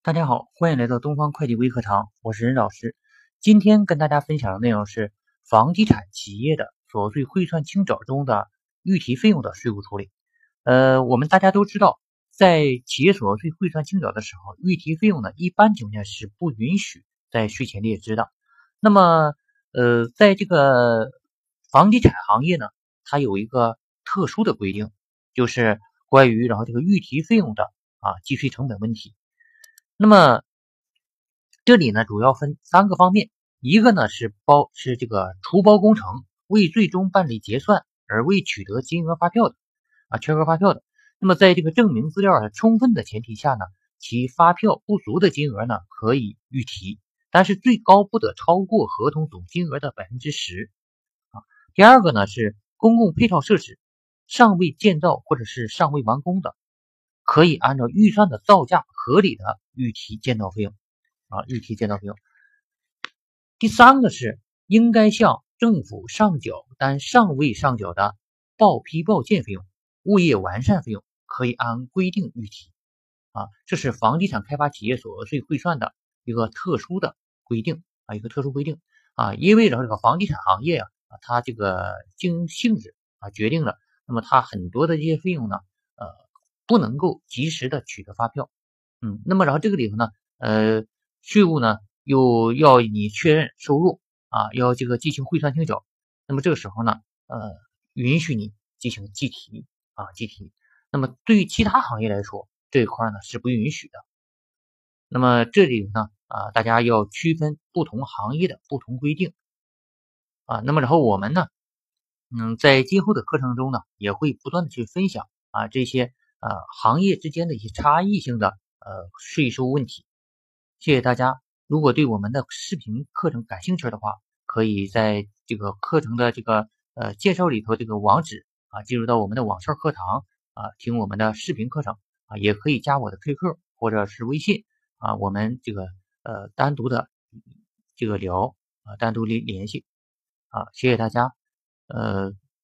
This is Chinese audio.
大家好，欢迎来到东方会计微课堂，我是任老师。今天跟大家分享的内容是房地产企业的所得税汇算清缴中的预提费用的税务处理。呃，我们大家都知道，在企业所得税汇算清缴的时候，预提费用呢，一般情况下是不允许在税前列支的。那么，呃，在这个房地产行业呢，它有一个特殊的规定，就是关于然后这个预提费用的啊计税成本问题。那么这里呢，主要分三个方面，一个呢是包是这个出包工程未最终办理结算而未取得金额发票的啊缺额发票的，那么在这个证明资料充分的前提下呢，其发票不足的金额呢可以预提，但是最高不得超过合同总金额的百分之十啊。第二个呢是公共配套设施尚未建造或者是尚未完工的。可以按照预算的造价合理的预提建造费用啊，预提建造费用。第三个是应该向政府上缴但尚未上缴的报批报建费用、物业完善费用，可以按规定预提啊。这是房地产开发企业所得税汇算的一个特殊的规定啊，一个特殊规定啊，因为这个房地产行业啊，它这个经营性质啊决定了，那么它很多的这些费用呢，不能够及时的取得发票，嗯，那么然后这个里头呢，呃，税务呢又要你确认收入啊，要这个进行汇算清缴，那么这个时候呢，呃，允许你进行计提啊，计提。那么对于其他行业来说，这一块呢是不允许的。那么这里呢，啊，大家要区分不同行业的不同规定啊。那么然后我们呢，嗯，在今后的课程中呢，也会不断的去分享啊这些。呃，行业之间的一些差异性的呃税收问题，谢谢大家。如果对我们的视频课程感兴趣的话，可以在这个课程的这个呃介绍里头这个网址啊，进入到我们的网上课堂啊，听我们的视频课程啊，也可以加我的 QQ 或者是微信啊，我们这个呃单独的这个聊啊，单独联联系啊，谢谢大家，呃。